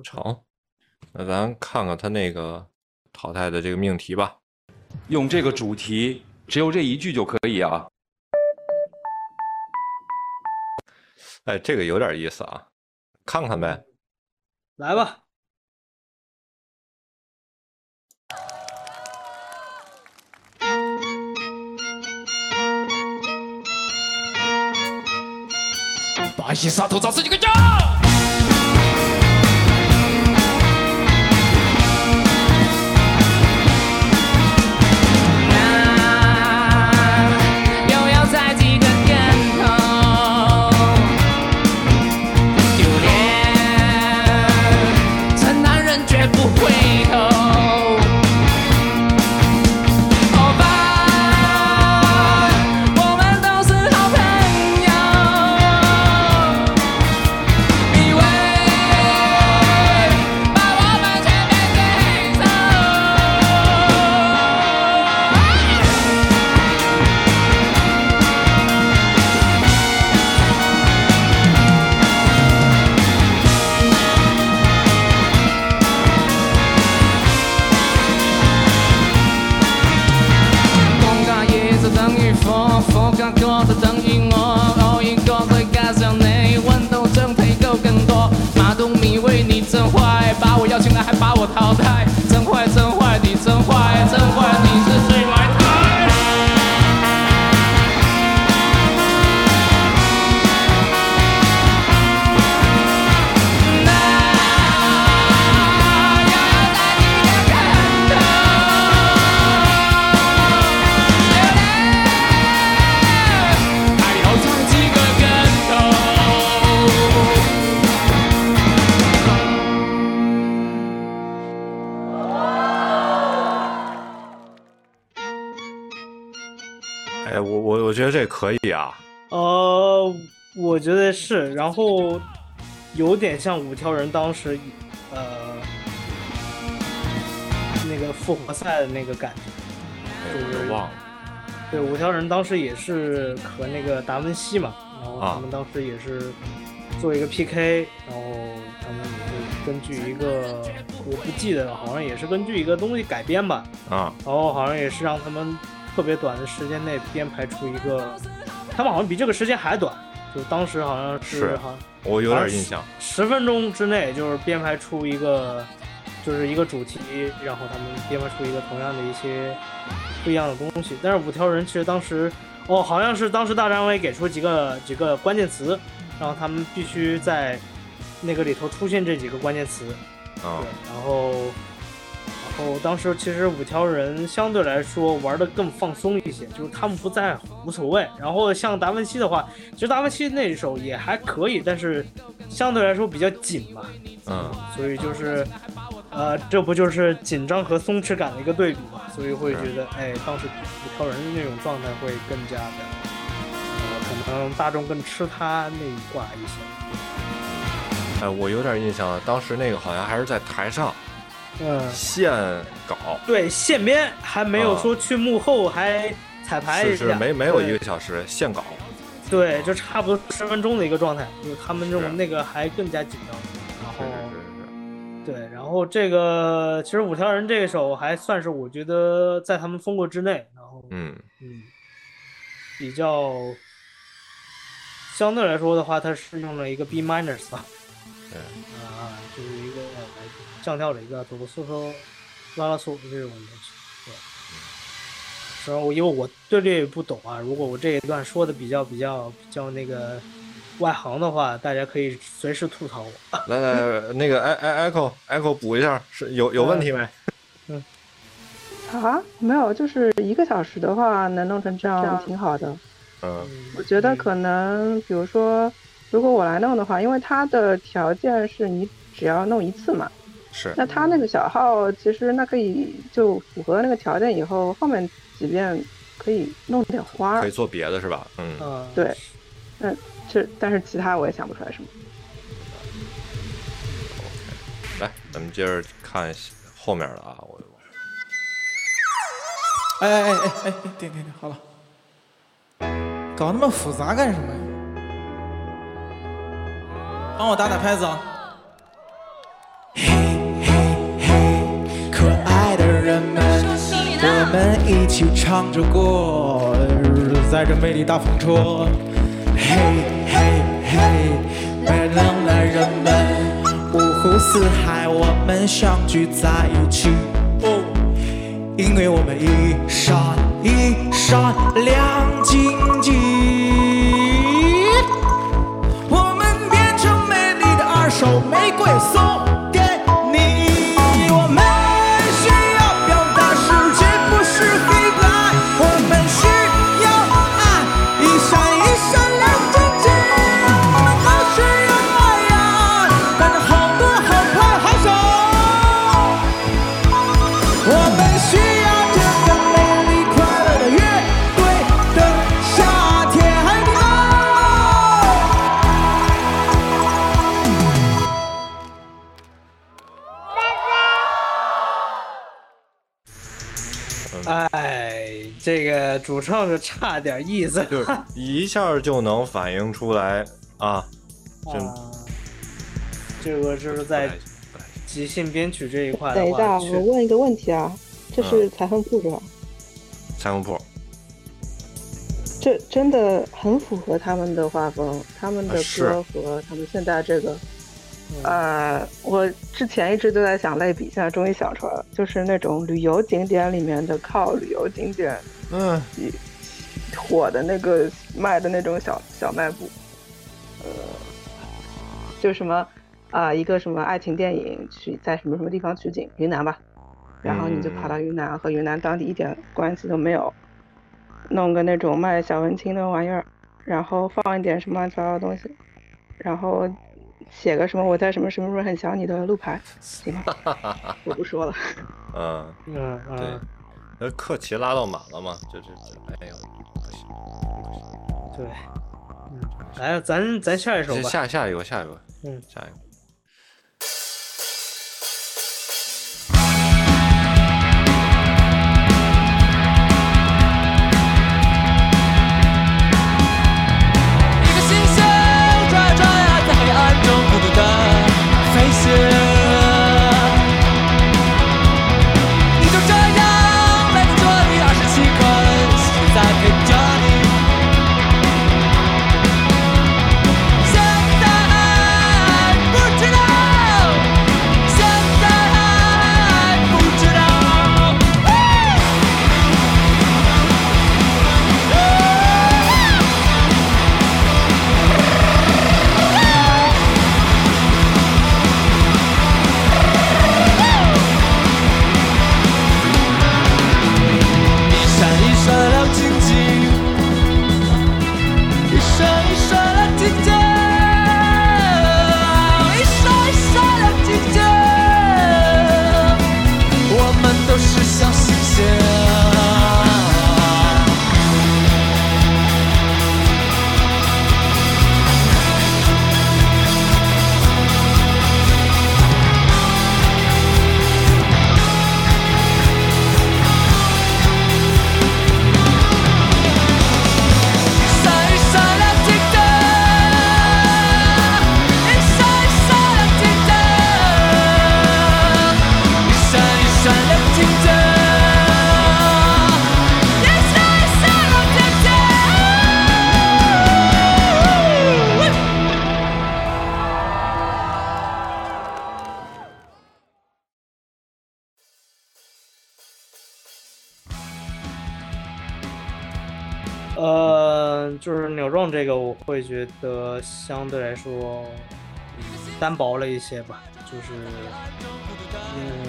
成，那咱看看他那个淘汰的这个命题吧。用这个主题，只有这一句就可以啊。哎，这个有点意思啊，看看呗。来吧。巴西沙头找自己个家。可以啊。呃，我觉得是，然后有点像五条人当时呃那个复活赛的那个感觉。忘了。对，五条人当时也是和那个达文西嘛，然后啊他们当时也是做一个 PK，然后他们也是根据一个我不记得了，好像也是根据一个东西改编吧，啊，然后好像也是让他们特别短的时间内编排出一个，他们好像比这个时间还短，就当时好像是是好像我有点印象。十分钟之内就是编排出一个，就是一个主题，然后他们编排出一个同样的一些不一样的东西。但是五条人其实当时，哦，好像是当时大张伟给出几个几个关键词，然后他们必须在那个里头出现这几个关键词，啊对，然后。然后当时其实五条人相对来说玩的更放松一些，就是他们不在乎，无所谓。然后像达芬奇的话，其实达芬奇那一首也还可以，但是相对来说比较紧嘛，嗯，所以就是，呃，这不就是紧张和松弛感的一个对比嘛？所以会觉得，哎，当时五条人的那种状态会更加的，呃，可能大众更吃他那一挂一些。哎，我有点印象，当时那个好像还是在台上嗯，现搞，对，现编还没有啊说去幕后还彩排一下，是是没没有一个小时现搞。对，就差不多十分钟的一个状态，就他们这种那个还更加紧张。然后对，然后这个其实五条人这一首还算是我觉得在他们风格之内，然后嗯。嗯，比较相对来说的话，它是用了一个 B minus 吧，对，啊，就是一个呃降调了一个哆哆嗦嗦拉拉嗦这种东西，对。然后因为我对这也不懂啊，如果我这一段说的比较比较比较那个外行的话，大家可以随时吐槽我。来来来，那个 哎哎 echo echo 补一下，是有有问题没？嗯啊，没有，就是一个小时的话，能弄成这样挺好的。嗯我觉得可能，比如说，如果我来弄的话，因为它的条件是你只要弄一次嘛，是那他那个小号其实那可以就符合那个条件以后，后面几遍可以弄点花儿可以。做别的是吧？嗯，啊，对，那这但是其他我也想不出来什么。来，咱们接着看后面的啊，我哎哎哎哎哎，停停停，好了，搞那么复杂干什么呀？帮我打打拍子啊！们一起唱着歌，在这美丽大风车，嘿嘿嘿，美冷的人们，五湖四海，我们相聚在一起。哦，因为我们一闪一闪亮晶晶，我们变成美丽的二手玫瑰送主唱是差点意思，就是一下就能反映出来啊，这啊，这个就是在即兴编曲这一块等一下，我问一个问题啊，这是裁缝铺是吧？裁缝铺。这真的很符合他们的画风，他们的歌和他们现在这个，嗯。呃，我之前一直都在想类比，现在终于想出来了，就是那种旅游景点里面的靠旅游景点嗯，火的那个卖的那种小小卖部，呃，就什么啊、一个什么爱情电影取在什么什么地方取景，云南吧，然后你就跑到云南，和云南当地一点关系都没有，弄个那种卖小文青的玩意儿，然后放一点什么乱七八糟的东西，然后写个什么我在什么什么时候很想你的路牌，行吗？我不说了。嗯，嗯对。嗯，，那客骑拉到满了嘛，这这这，哎呦，不行，对，嗯，来，咱咱下一首吧，下下一个，下一个，嗯，下一个。呃，就是扭撞这个，我会觉得相对来说单薄了一些吧，就是嗯，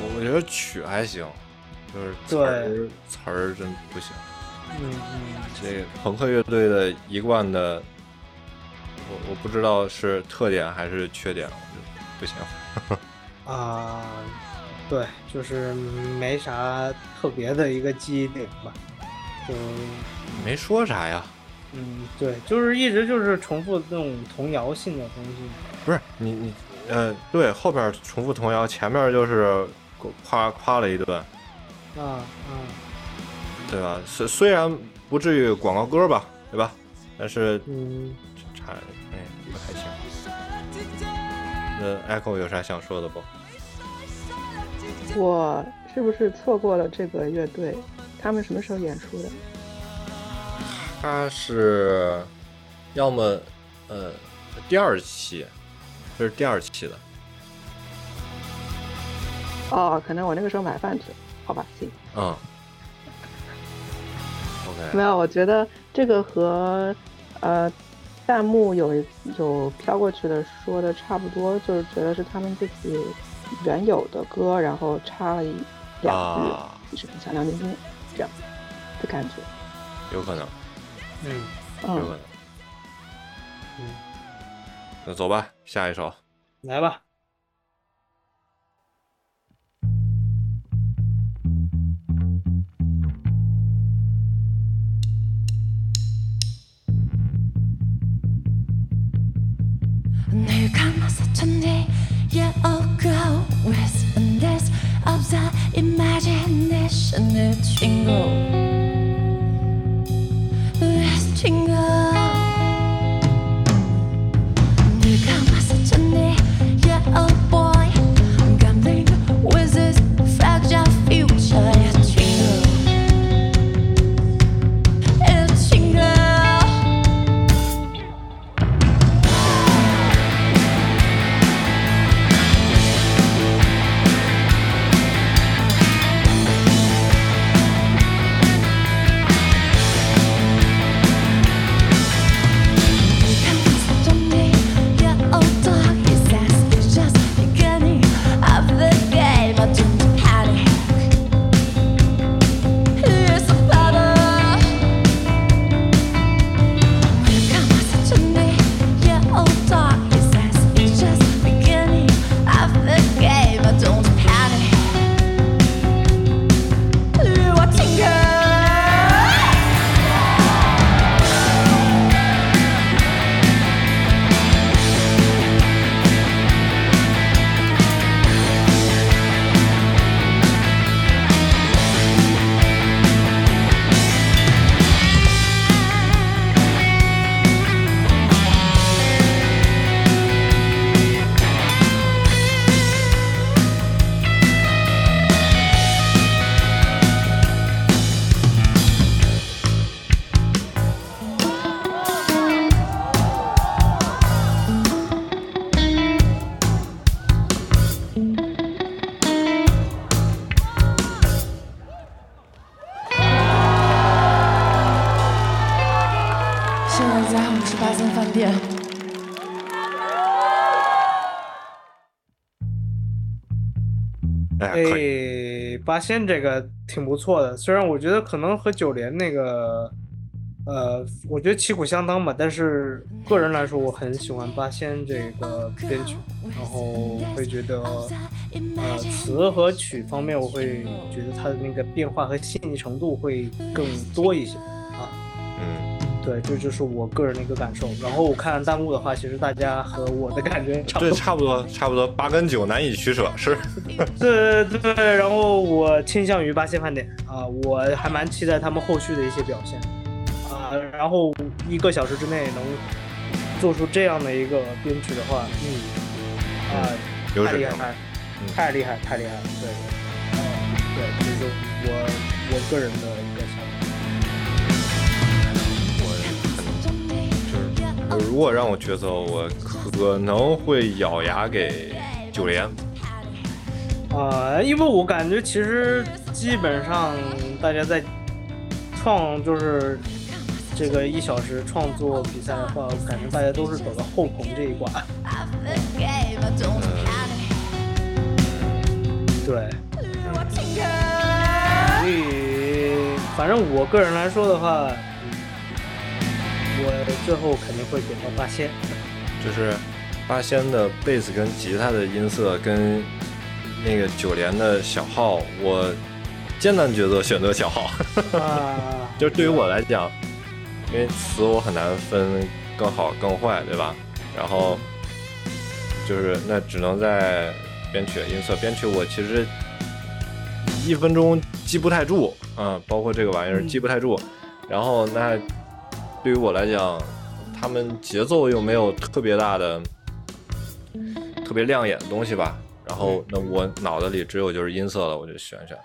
我我觉得曲还行，就是词儿词儿真不行。嗯嗯，这个朋克乐队的一贯的，我我不知道是特点还是缺点，我就不行。啊，对，就是没啥特别的一个记忆点吧，就没说啥呀，嗯，对，就是一直就是重复那种童谣性的东西。不是你你呃，对，后边重复童谣，前面就是夸夸了一顿，啊啊，对吧？虽虽然不至于广告歌吧，对吧？但是嗯，差哎不太行。那 Echo 有啥想说的不？我是不是错过了这个乐队？他们什么时候演出的？他是要么呃第二期，这是第二期的。哦，可能我那个时候买饭去了，好吧，行。嗯。OK。没有，我觉得这个和呃弹幕有有飘过去的说的差不多，就是觉得是他们自己原有的歌，然后插了一两句，啊，就是很像梁静茹这样的感觉。有可能，嗯，嗯，有可能。嗯，那走吧，下一首。来吧。and its jingle. 哎，八仙这个挺不错的，虽然我觉得可能和九连那个，呃，我觉得旗鼓相当吧，但是个人来说，我很喜欢八仙这个编曲，然后会觉得，呃，词和曲方面，我会觉得它的那个变化和细腻程度会更多一些。对，这就是我个人的一个感受。然后我看弹幕的话，其实大家和我的感觉差不多对，多。差不多，差不多，八跟九难以取舍，是。对对对，然后我倾向于八仙饭店啊，我还蛮期待他们后续的一些表现啊。然后一个小时之内能做出这样的一个编曲的话，嗯啊，太厉害，嗯太厉害，太厉害了，对，嗯，对，这是我我个人的如果让我抉择，我可能会咬牙给九连。啊、因为我感觉其实基本上大家在创就是这个一小时创作比赛的话，我感觉大家都是走到后棚这一关。对，所以反正我个人来说的话，我最后肯定会给到八仙。就是八仙的贝斯跟吉他的音色跟那个九连的小号，我艰难抉择选择小号。啊，就是对于我来讲，因为词我很难分更好更坏，对吧？然后就是那只能在编曲音色，编曲我其实一分钟记不太住，啊，包括这个玩意儿嗯记不太住。然后那对于我来讲，他们节奏又没有特别大的、特别亮眼的东西吧。然后那我脑子里只有就是音色了，我就选选。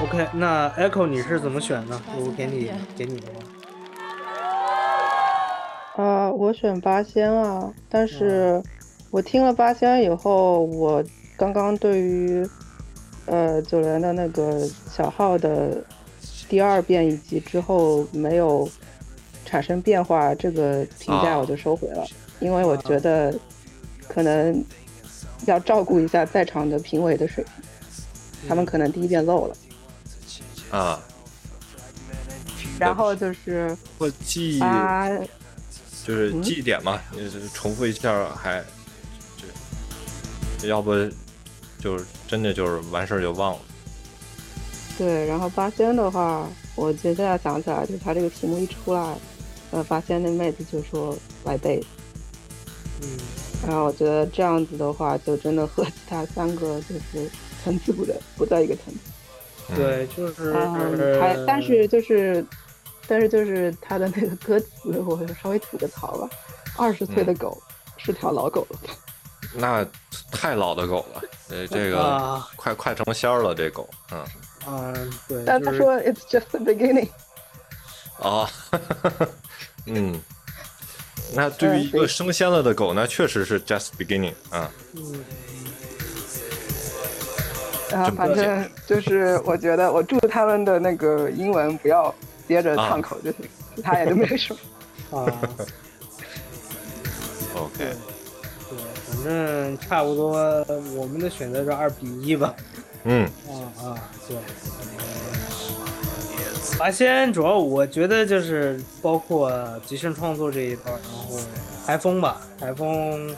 OK，那 Echo 你是怎么选呢？我给你给你的话，啊，我选八仙啊，但是我听了八仙以后，我刚刚对于呃九连的那个小号的第二遍以及之后没有产生变化这个评价啊我就收回了，因为我觉得可能要照顾一下在场的评委的水平，他们可能第一遍漏了，啊，然后就是我记啊就是嗯记忆点嘛，也是重复一下还，就要不就是真的就是完事儿就忘了。对，然后八仙的话，我接下来想起来，就是他这个题目一出来，呃，八仙那妹子就说来贝斯，嗯，然后我觉得这样子的话，就真的和其他三个就是层次不在不在一个层次。嗯，对，就是嗯，还但是就是，但是就是他的那个歌词，我稍微吐个槽吧。二十岁的狗、是条老狗了，那太老的狗了，呃，这个啊快快成仙儿了，这狗，嗯，嗯，对，但他说 it's just the beginning。哦，嗯，那对于一个升仙了的狗呢，确实是 just beginning 啊，嗯然后这么解反正就是，我觉得我祝他们的那个英文不要接着啊唱口就行，其他也都没什么。啊，OK，对，反正差不多，我们的选择是二比一吧。嗯，啊啊，对。华仙主要我觉得就是包括即兴创作这一段，然后台风吧，台风，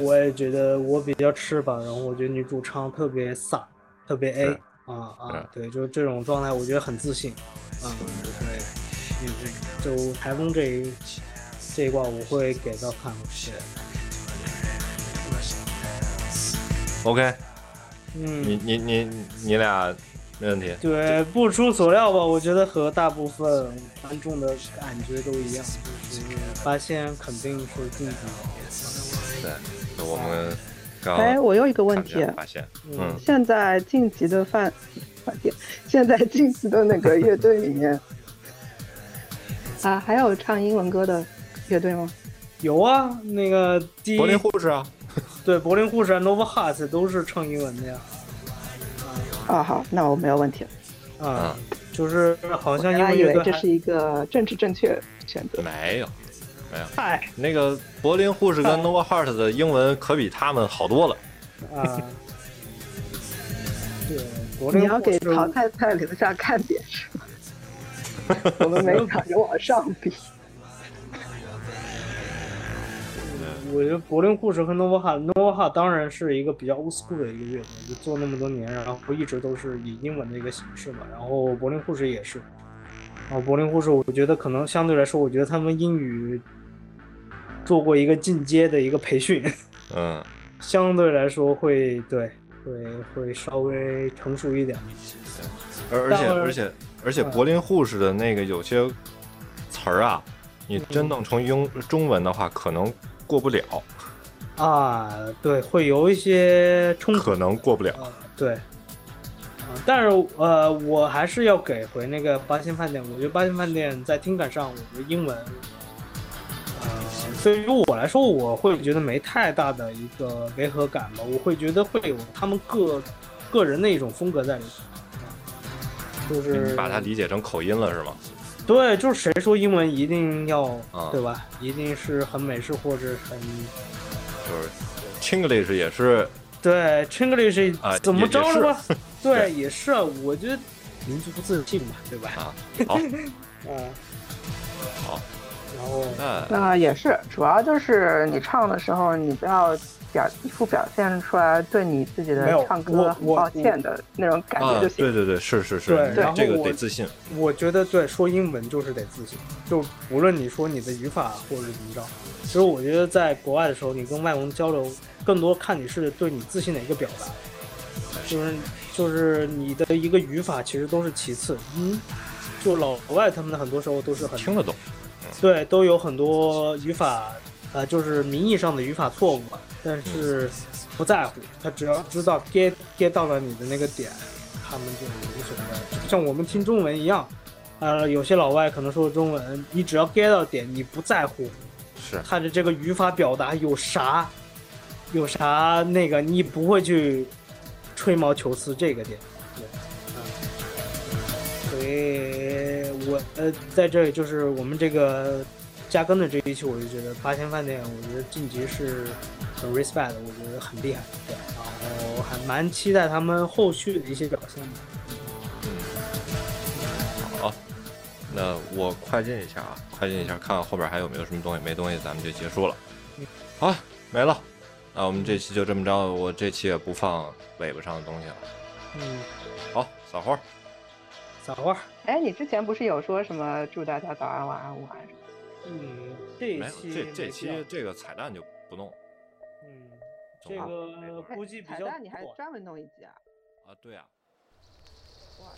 我也觉得我比较吃吧，然后我觉得女主唱特别飒，特别 A 啊啊，对，就是这种状态，我觉得很自信啊，对，嗯，就台风这一这一卦我会给到看对，OK，嗯，你你你你俩没问题，对，不出所料吧，我觉得和大部分观众的感觉都一样，就是发现肯定是晋级。对，就我们刚哎，我有一个问题，发现，嗯，现在晋级的饭饭店，现在晋级的那个乐队里面，啊，还有唱英文歌的乐队吗？有啊，那个第一柏林护士啊，对柏林护士、Nova Heart 都是唱英文的呀。啊，好，那我没有问题了。啊，就是好像原来英文乐队还以为这是一个政治正确选择。没有。没有嗨那个柏林护士跟 Nova Heart 的英文可比他们好多了。啊。对，柏林你要给淘汰赛留下看点是吗？我们每场就往上比。我觉得柏林护士和 Nova Heart，Nova Heart 当然是一个比较 old school 的一个乐队，就做那么多年，然后一直都是以英文的一个形式嘛。然后柏林护士也是，然后柏林护士，我觉得可能相对来说，我觉得他们英语做过一个进阶的一个培训，嗯，相对来说会对会会稍微成熟一点。而而且而且而且柏林护士的那个有些词儿啊，你真弄成英中文的话，可能过不了，啊，对，会有一些冲突。可能过不了。啊，对，啊，但是呃，我还是要给回那个八仙饭店。我觉得八仙饭店在听感上，我觉得英文，呃，对于我来说，我会觉得没太大的一个违和感吧。我会觉得会有他们个个人的一种风格在里头。啊就是你把它理解成口音了是吗？对，就是谁说英文一定要、啊对吧？一定是很美式或者很就是 Chinglish 也是对 Chinglish 啊怎么着了吧？对，也是啊。我觉得民族自信嘛，对吧？啊，好，啊，好，然后那那也是，主要就是你唱的时候，你不要表一副表现出来对你自己的唱歌很抱歉的那种感觉啊就，行。对对对，是是是，对你这个我得自信。我觉得对说英文就是得自信，就无论你说你的语法或者是怎么着，其实我觉得在国外的时候，你跟外国人交流，更多看你是对你自信的一个表达，就是就是你的一个语法其实都是其次，嗯，就老外他们的很多时候都是很听得懂，对，都有很多语法呃，就是名义上的语法错误吧，但是不在乎，他只要知道 get get 到了你的那个点，他们就无所谓。像我们听中文一样，呃，有些老外可能说中文，你只要 get 到点，你不在乎是。他的这个语法表达有啥有啥那个，你不会去吹毛求疵这个点，对，啊，所以我呃在这里就是我们这个加更的这一期，我就觉得八仙饭店，我觉得晋级是很 respect，的我觉得很厉害，对，然后还蛮期待他们后续的一些表现的。嗯好，那我快进一下啊，快进一下，看看后边还有没有什么东西，没东西咱们就结束了。好，没了。那我们这期就这么着，我这期也不放尾巴上的东西了。嗯，好，撒花儿。撒花。哎，你之前不是有说什么祝大家早安、晚安、午安什么的？嗯，这一，期这这期这个彩蛋就不弄嗯，这个估计比较彩蛋你还专门弄一集啊？啊。对啊，哇，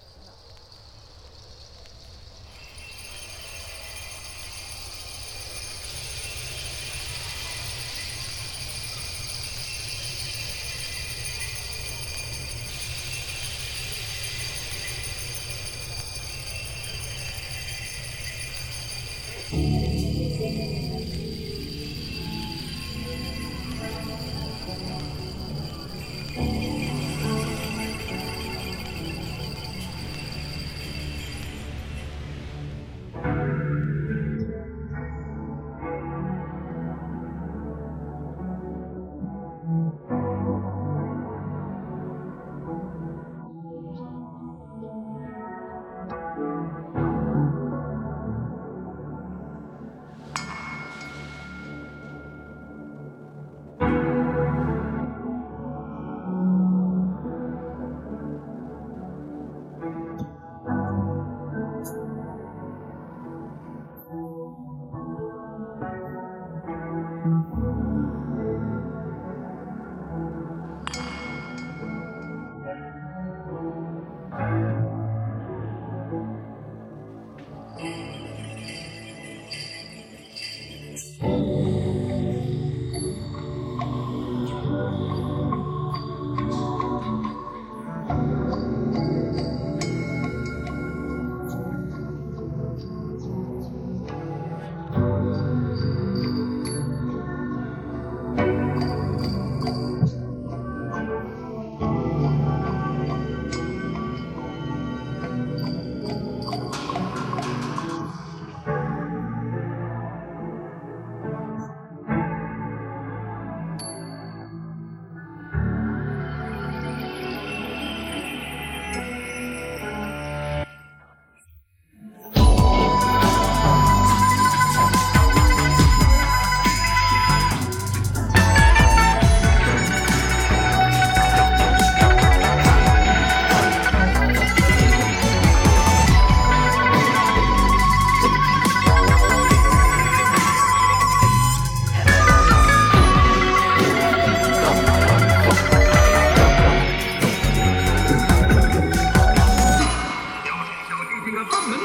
the